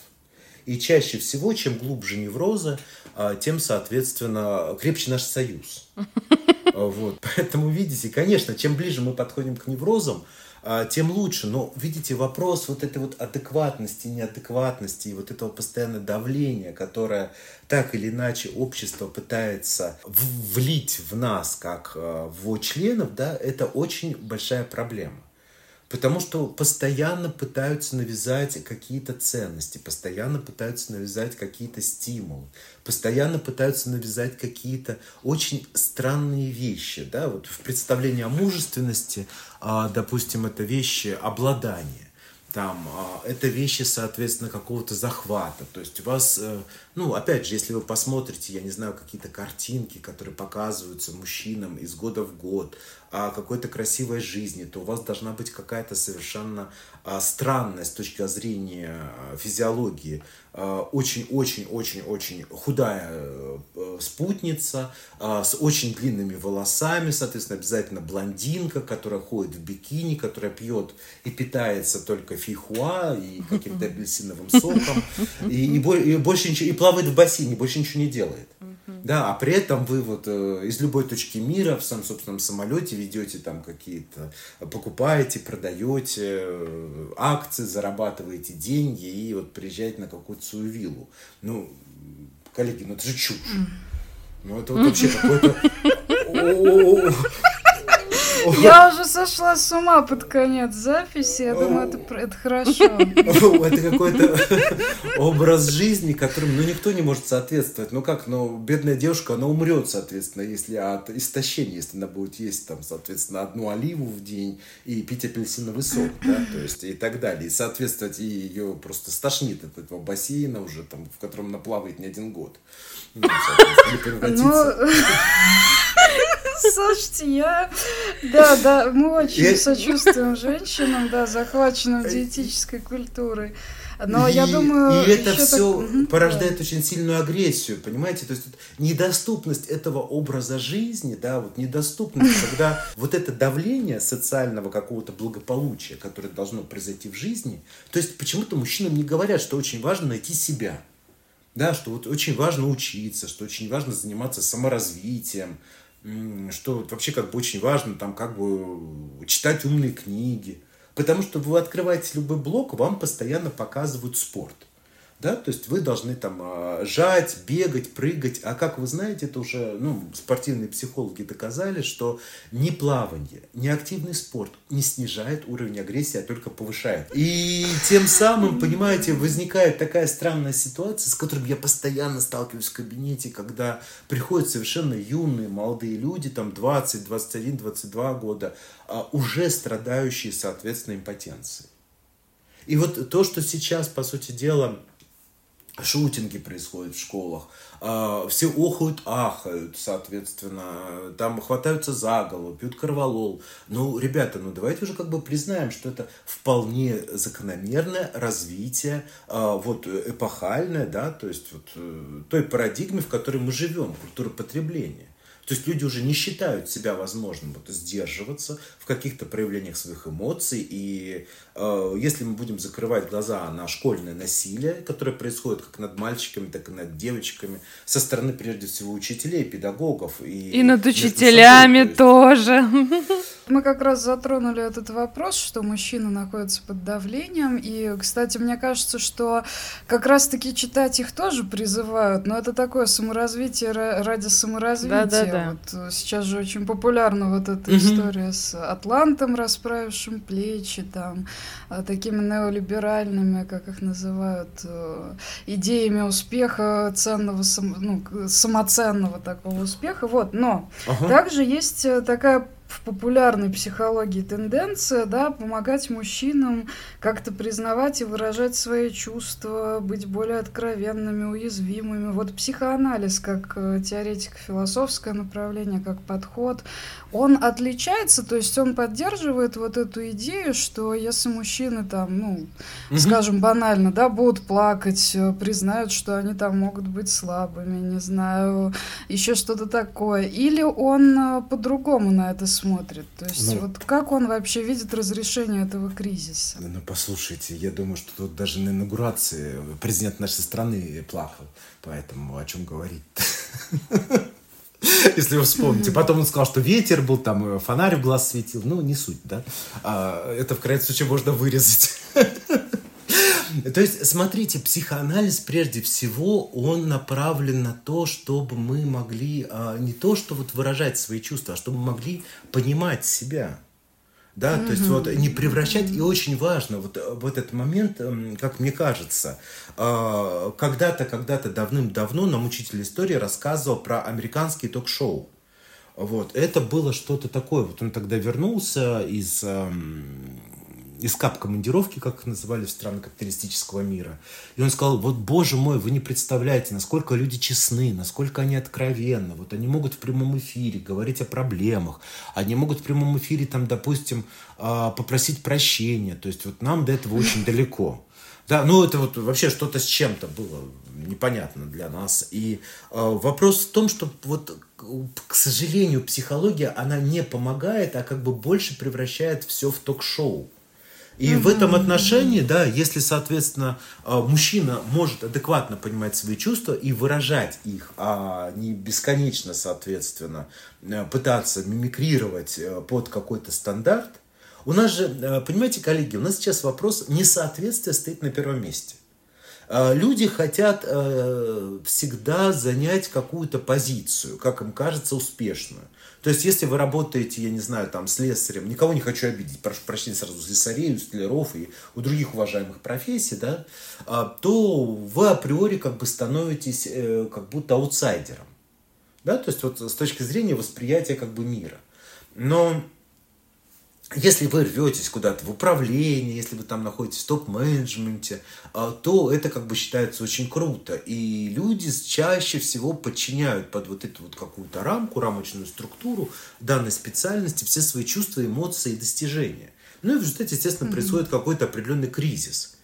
И чаще всего, чем глубже неврозы, а, тем, соответственно, крепче наш союз. Вот. Поэтому, видите, конечно, чем ближе мы подходим к неврозам, тем лучше. Но, видите, вопрос вот этой вот адекватности, неадекватности и вот этого постоянного давления, которое так или иначе общество пытается влить в нас, как а, в членов, да, это очень большая проблема. Потому что постоянно пытаются навязать какие-то ценности, постоянно пытаются навязать какие-то стимулы, постоянно пытаются навязать какие-то очень странные вещи. Да? Вот в представлении о мужественности, а, допустим, это вещи обладания. там, а, это вещи, соответственно, какого-то захвата. То есть у вас, э, ну, опять же, если вы посмотрите, я не знаю, какие-то картинки, которые показываются мужчинам из года в год, о какой-то красивой жизни, то у вас должна быть какая-то совершенно а, странная с точки зрения а, физиологии очень-очень-очень-очень худая э, спутница с очень длинными волосами, соответственно, обязательно блондинка, которая ходит в бикини, которая пьет и питается только фейхуа и каким-то апельсиновым соком, и, и, и больше ничего, и плавает в бассейне, больше ничего не делает. Да, а при этом вы вот э, из любой точки мира в своем собственном самолете ведете там какие-то, покупаете, продаете э, акции, зарабатываете деньги и вот приезжаете на какую-то свою виллу. Ну, коллеги, ну это же чушь. Ну это вот вообще какой-то... Я уже сошла с ума под конец записи. Я думаю, это, это хорошо. Это какой-то образ жизни, которым ну, никто не может соответствовать. Ну как, ну, бедная девушка, она умрет, соответственно, если от истощения, если она будет есть, там, соответственно, одну оливу в день и пить апельсиновый сок, да, то есть и так далее. И соответствовать и ее просто стошнит от этого бассейна уже, там, в котором она плавает не один год. Ну, ну Слушайте, я... Да, да, мы очень сочувствуем женщинам, да, захваченным диетической культурой. Но и, я думаю... И это все так... порождает да. очень сильную агрессию, понимаете? То есть недоступность этого образа жизни, да, вот недоступность, когда вот это давление социального какого-то благополучия, которое должно произойти в жизни, то есть почему-то мужчинам не говорят, что очень важно найти себя. Да, что вот очень важно учиться, что очень важно заниматься саморазвитием, что вообще как бы очень важно там как бы читать умные книги. Потому что вы открываете любой блог, вам постоянно показывают спорт – да, то есть вы должны там а, жать, бегать, прыгать, а как вы знаете, это уже, ну, спортивные психологи доказали, что ни плавание, ни активный спорт не снижает уровень агрессии, а только повышает. И тем самым, понимаете, возникает такая странная ситуация, с которой я постоянно сталкиваюсь в кабинете, когда приходят совершенно юные молодые люди, там 20, 21, 22 года, а, уже страдающие, соответственно, импотенцией. И вот то, что сейчас, по сути дела, шутинги происходят в школах, а, все охают, ахают, соответственно, там хватаются за голову, пьют корвалол. Ну, ребята, ну давайте уже как бы признаем, что это вполне закономерное развитие, а, вот эпохальное, да, то есть вот э, той парадигмы, в которой мы живем, культура потребления. То есть люди уже не считают себя возможным вот, сдерживаться в каких-то проявлениях своих эмоций. И э, если мы будем закрывать глаза на школьное насилие, которое происходит как над мальчиками, так и над девочками, со стороны, прежде всего, учителей, педагогов. И, и над учителями собой, тоже. Мы как раз затронули этот вопрос, что мужчины находятся под давлением. И, кстати, мне кажется, что как раз-таки читать их тоже призывают. Но это такое саморазвитие ради саморазвития. Да, да, да. Вот э, сейчас же очень популярна вот эта угу. история с Атлантом, расправившим плечи, там, э, такими неолиберальными, как их называют, э, идеями успеха, ценного, ну, самоценного такого успеха. Вот, но ага. также есть такая в популярной психологии тенденция, да, помогать мужчинам как-то признавать и выражать свои чувства, быть более откровенными, уязвимыми. Вот психоанализ как э, теоретика философское направление, как подход, он отличается, то есть он поддерживает вот эту идею, что если мужчины там, ну, угу. скажем банально, да, будут плакать, э, признают, что они там могут быть слабыми, не знаю, еще что-то такое, или он э, по-другому на это смотрит, то есть ну, вот как он вообще видит разрешение этого кризиса? Ну, послушайте, я думаю, что тут даже на инаугурации президент нашей страны плакал, поэтому о чем говорить если вы вспомните. Потом он сказал, что ветер был, там фонарь в глаз светил. Ну, не суть, да. А, это в крайнем случае можно вырезать. То есть, смотрите, психоанализ прежде всего, он направлен на то, чтобы мы могли а, не то, что вот выражать свои чувства, а чтобы мы могли понимать себя. Да, mm-hmm. то есть вот не превращать, и очень важно вот, вот этот момент, эм, как мне кажется, а, когда-то, когда-то давным-давно нам учитель истории рассказывал про американские ток-шоу. Вот, это было что-то такое. Вот он тогда вернулся из эм, из кап-командировки, как их называли в странах капиталистического мира. И он сказал, вот, боже мой, вы не представляете, насколько люди честны, насколько они откровенны. Вот они могут в прямом эфире говорить о проблемах, они могут в прямом эфире, там, допустим, а, попросить прощения. То есть вот нам до этого очень далеко. Да, ну это вот вообще что-то с чем-то было непонятно для нас. И э, вопрос в том, что вот, к сожалению, психология, она не помогает, а как бы больше превращает все в ток-шоу. И mm-hmm. в этом отношении, да, если, соответственно, э, мужчина может адекватно понимать свои чувства и выражать их, а не бесконечно, соответственно, э, пытаться мимикрировать э, под какой-то стандарт, у нас же, э, понимаете, коллеги, у нас сейчас вопрос несоответствия стоит на первом месте. Э, люди хотят всегда занять какую-то позицию, как им кажется, успешную. То есть, если вы работаете, я не знаю, там, слесарем, никого не хочу обидеть, прошу прощения сразу слесарей, столяров и у других уважаемых профессий, да, то вы априори как бы становитесь как будто аутсайдером. Да, то есть, вот с точки зрения восприятия как бы мира. Но если вы рветесь куда-то в управление, если вы там находитесь в топ-менеджменте, а, то это как бы считается очень круто. И люди чаще всего подчиняют под вот эту вот какую-то рамку, рамочную структуру данной специальности все свои чувства, эмоции и достижения. Ну и в результате, естественно, mm-hmm. происходит какой-то определенный кризис.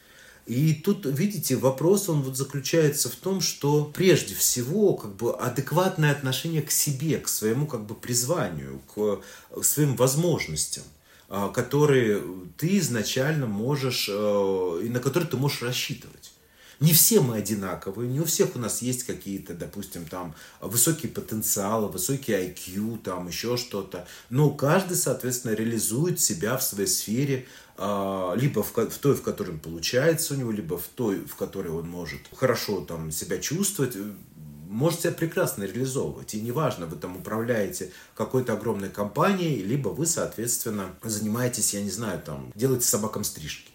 И тут, видите, вопрос, он вот заключается в том, что прежде всего как бы адекватное отношение к себе, к своему как бы призванию, к своим возможностям. А, которые ты изначально можешь, э, и на которые ты можешь рассчитывать. Не все мы одинаковые, не у всех у нас есть какие-то, допустим, там высокие потенциалы, высокий IQ, там еще что-то. Но каждый, соответственно, реализует себя в своей сфере, а, либо в, в той, в которой получается у него, либо в той, в которой он может хорошо там себя чувствовать может себя прекрасно реализовывать. И неважно, вы там управляете какой-то огромной компанией, либо вы, соответственно, занимаетесь, я не знаю, там, делаете собакам стрижки.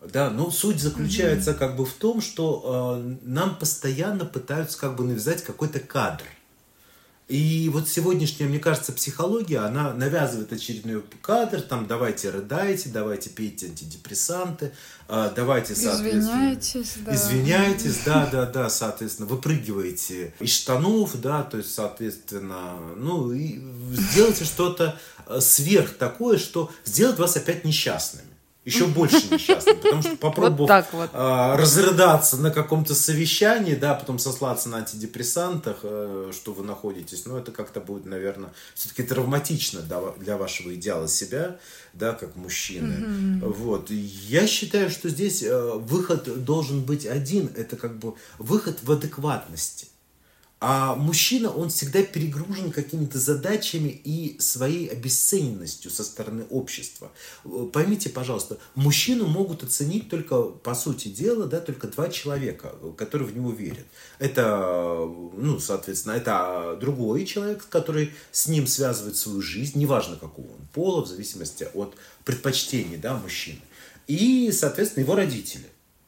Да, но суть заключается как бы в том, что э, нам постоянно пытаются как бы навязать какой-то кадр. И вот сегодняшняя, мне кажется, психология, она навязывает очередной кадр, там, давайте рыдайте, давайте пейте антидепрессанты, а, давайте, соответственно... Извиняйтесь, да. Извиняйтесь, да, да, да, соответственно, выпрыгиваете из штанов, да, то есть, соответственно, ну, и сделайте что-то э, сверх такое, что сделает вас опять несчастными еще больше несчастным, потому что попробовав вот так вот. а, разрыдаться на каком-то совещании, да, потом сослаться на антидепрессантах, а, что вы находитесь, ну, это как-то будет, наверное, все-таки травматично для, для вашего идеала себя, да, как мужчины. Mm-hmm. Вот. Я считаю, что здесь а, выход должен быть один, это как бы выход в адекватности. А мужчина, он всегда перегружен какими-то задачами и своей обесцененностью со стороны общества. Поймите, пожалуйста, мужчину могут оценить только, по сути дела, да, только два человека, которые в него верят. Это, ну, соответственно, это другой человек, который с ним связывает свою жизнь, неважно какого он пола, в зависимости от предпочтений, да, мужчины. И, соответственно, его родители.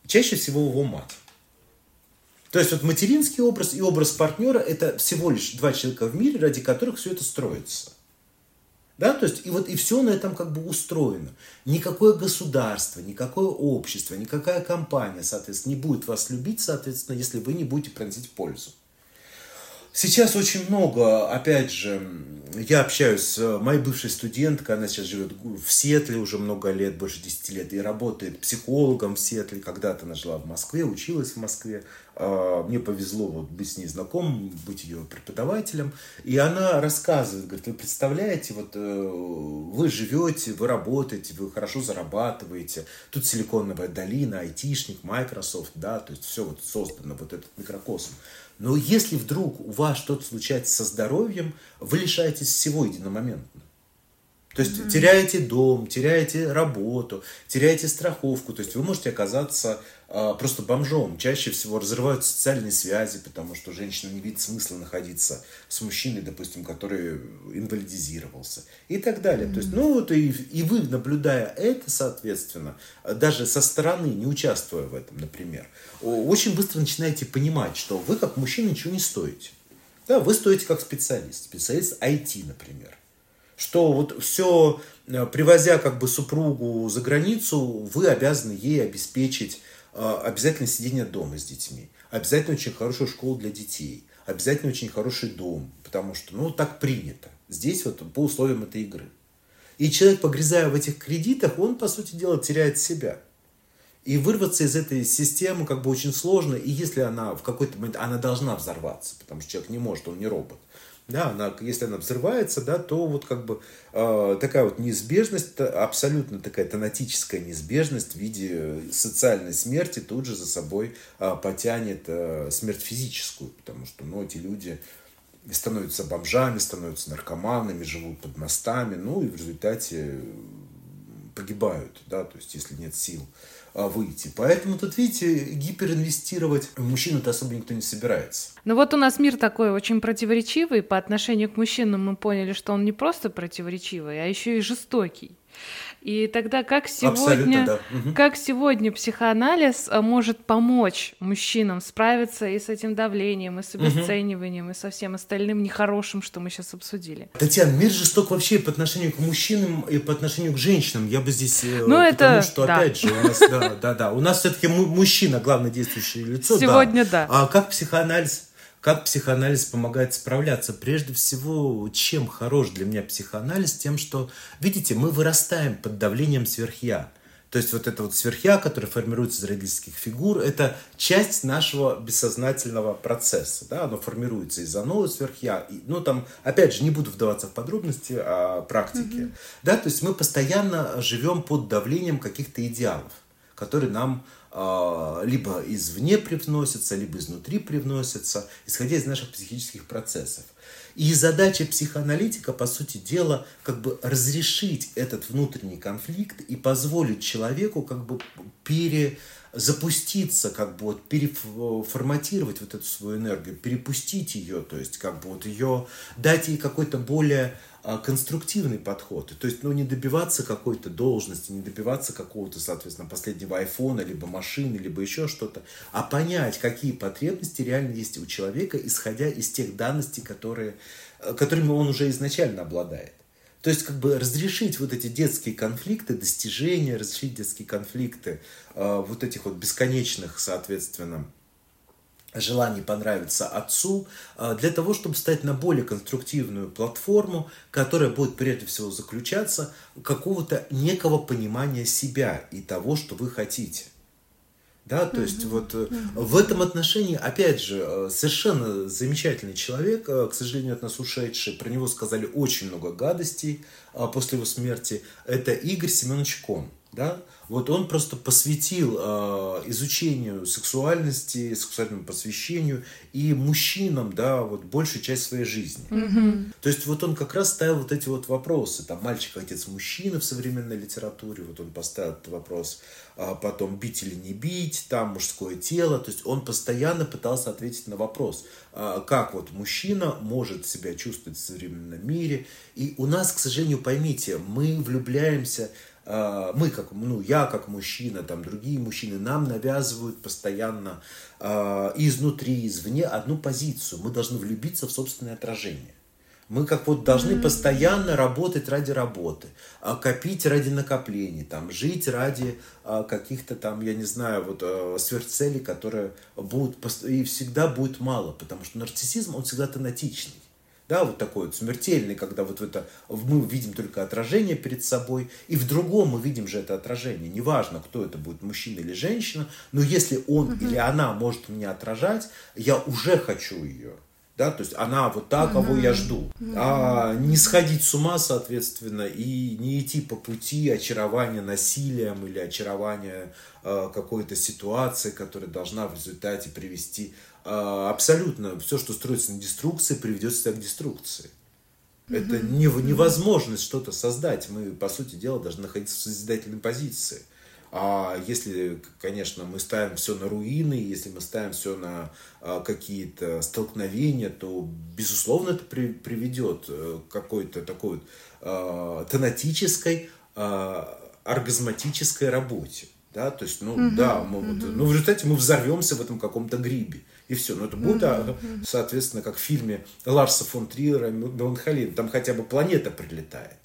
Чаще всего его мать. То есть вот материнский образ и образ партнера – это всего лишь два человека в мире, ради которых все это строится. Да, то есть и вот и все на этом как бы устроено. Никакое государство, никакое общество, никакая компания, соответственно, не будет вас любить, соответственно, если вы не будете приносить пользу. Сейчас очень много, опять же, я общаюсь с моей бывшей студенткой, она сейчас живет в Сетле уже много лет, больше 10 лет, и работает психологом в Сетле. Когда-то она жила в Москве, училась в Москве. А, мне повезло вот быть с ней знакомым, быть ее преподавателем. И она рассказывает, говорит, вы представляете, вот э, вы живете, вы работаете, вы хорошо зарабатываете. Тут силиконовая долина, айтишник, Microsoft, да, то есть все вот создано, вот этот микрокосм. Но если вдруг у вас что-то случается со здоровьем, вы лишаетесь всего единомоментно. То есть mm-hmm. теряете дом, теряете работу, теряете страховку. То есть вы можете оказаться просто бомжом. Чаще всего разрывают социальные связи, потому что женщина не видит смысла находиться с мужчиной, допустим, который инвалидизировался. И так далее. Mm-hmm. То есть, ну вот и, и вы, наблюдая это, соответственно, даже со стороны, не участвуя в этом, например, очень быстро начинаете понимать, что вы как мужчина ничего не стоите. Да, вы стоите как специалист. Специалист IT, например что вот все, э, привозя как бы супругу за границу, вы обязаны ей обеспечить обязательно сидение дома с детьми, обязательно очень хорошую школу для детей, обязательно очень хороший дом, потому что, ну, так принято. Здесь вот по условиям этой игры. И человек, погрязая в этих кредитах, он, по сути дела, теряет себя. И вырваться из этой системы как бы очень сложно. И если она в какой-то момент, она должна взорваться, потому что человек не может, он не робот. Да, она, если она взрывается, да, то вот как бы э, такая вот неизбежность, абсолютно такая тонатическая неизбежность в виде социальной смерти тут же за собой э, потянет э, смерть физическую, потому что, ну, эти люди становятся бомжами, становятся наркоманами, живут под мостами, ну, и в результате погибают, да, то есть если нет сил. А, выйти. Поэтому тут, видите, гиперинвестировать мужчину-то особо никто не собирается. Ну вот у нас мир такой очень противоречивый. По отношению к мужчинам мы поняли, что он не просто противоречивый, а еще и жестокий. И тогда как сегодня, да. угу. как сегодня психоанализ а, может помочь мужчинам справиться и с этим давлением, и с обесцениванием, угу. и со всем остальным нехорошим, что мы сейчас обсудили? Татьяна, мир жесток вообще по отношению к мужчинам и по отношению к женщинам. Я бы здесь... Э, ну, это... Потому что, да. опять же, у нас, да, да, да, у нас все-таки мужчина главное действующее лицо. Сегодня да. да. А как психоанализ как психоанализ помогает справляться? Прежде всего, чем хорош для меня психоанализ? Тем, что, видите, мы вырастаем под давлением сверхя. То есть вот это вот сверхя, который формируется из родительских фигур, это часть нашего бессознательного процесса. Да? Оно формируется из оно сверхя. Ну там, опять же, не буду вдаваться в подробности о практике. Mm-hmm. Да? То есть мы постоянно живем под давлением каких-то идеалов, которые нам а, либо извне привносятся, либо изнутри привносятся, исходя из наших психических процессов. И задача психоаналитика, по сути дела, как бы разрешить этот внутренний конфликт и позволить человеку как бы перезапуститься, как бы вот переформатировать вот эту свою энергию, перепустить ее, то есть как бы вот ее, дать ей какой-то более а, конструктивный подход. То есть, ну, не добиваться какой-то должности, не добиваться какого-то, соответственно, последнего айфона, либо машины, либо еще что-то, а понять, какие потребности реально есть у человека, исходя из тех данностей, которые, которыми он уже изначально обладает. То есть, как бы разрешить вот эти детские конфликты, достижения, разрешить детские конфликты, э, вот этих вот бесконечных, соответственно, желание понравиться отцу, а, для того, чтобы стать на более конструктивную платформу, которая будет прежде всего заключаться какого-то некого понимания себя и того, что вы хотите. Да, то есть вот uh в этом отношении, опять же, э, совершенно замечательный человек, э, к сожалению, от нас ушедший, про него сказали очень много гадостей а, после его смерти, это Игорь Семенович Кон. Да? Вот он просто посвятил э, изучению сексуальности, сексуальному посвящению и мужчинам, да, вот большую часть своей жизни. Mm-hmm. То есть вот он как раз ставил вот эти вот вопросы, там мальчик, отец, мужчина в современной литературе, вот он поставил этот вопрос, а потом бить или не бить, там мужское тело, то есть он постоянно пытался ответить на вопрос, а, как вот мужчина может себя чувствовать в современном мире. И у нас, к сожалению, поймите, мы влюбляемся мы как, ну, я как мужчина, там другие мужчины, нам навязывают постоянно э, изнутри, извне одну позицию. Мы должны влюбиться в собственное отражение. Мы как вот должны mm-hmm. постоянно работать ради работы, а, копить ради накоплений, там, жить ради а, каких-то там, я не знаю, вот а, сверхцелей, которые будут и всегда будет мало, потому что нарциссизм, он всегда тонатичный да, вот такой вот смертельный, когда вот это мы видим только отражение перед собой, и в другом мы видим же это отражение. Неважно, кто это будет, мужчина или женщина, но если он угу. или она может меня отражать, я уже хочу ее. Да, то есть она вот та, кого я жду. А не сходить с ума, соответственно, и не идти по пути очарования насилием или очарования э, какой-то ситуации, которая должна в результате привести абсолютно все, что строится на деструкции, приведет себя к деструкции. Это не, невозможность что-то создать. Мы, по сути дела, должны находиться в созидательной позиции. А если, конечно, мы ставим все на руины, если мы ставим все на а, какие-то столкновения, то, безусловно, это при, приведет э, к какой-то такой вот а, тонатической, а, оргазматической работе. Да, то есть, ну, угу, да, мы вот, ну, в результате мы взорвемся в этом каком-то грибе и все. Но это будет, а, соответственно, как в фильме Ларса фон Триера «Меланхолин». Там хотя бы планета прилетает.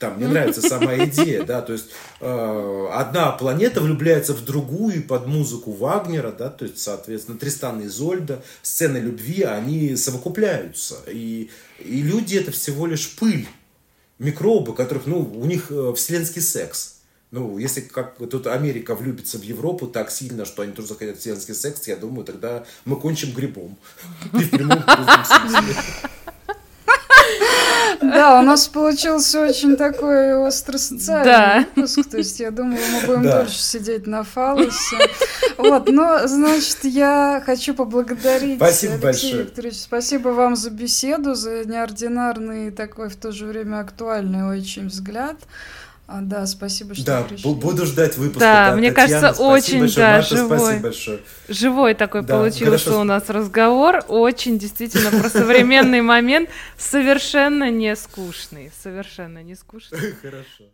Там мне нравится сама идея, да, то есть э, одна планета влюбляется в другую под музыку Вагнера, да, то есть, соответственно, Тристан и Зольда, сцены любви, они совокупляются. И, и люди это всего лишь пыль, микробы, которых, ну, у них э, вселенский секс. Ну, если как тут Америка влюбится в Европу так сильно, что они тоже захотят вселенский секс, я думаю, тогда мы кончим грибом. И в прямом Да, у нас получился очень такой остросоциальный выпуск. То есть, я думаю, мы будем дольше сидеть на фалосе. Вот, но, значит, я хочу поблагодарить Спасибо большое. Викторович. Спасибо вам за беседу, за неординарный такой в то же время актуальный очень взгляд. А, да, спасибо, что да, пришли. буду ждать выпуска. Да, да мне Татьяна, кажется, очень большое, да, Марта, живой. Спасибо большое. Живой такой да, получился хорошо. у нас разговор. Очень действительно про современный момент. Совершенно не скучный. Совершенно не скучный. Хорошо.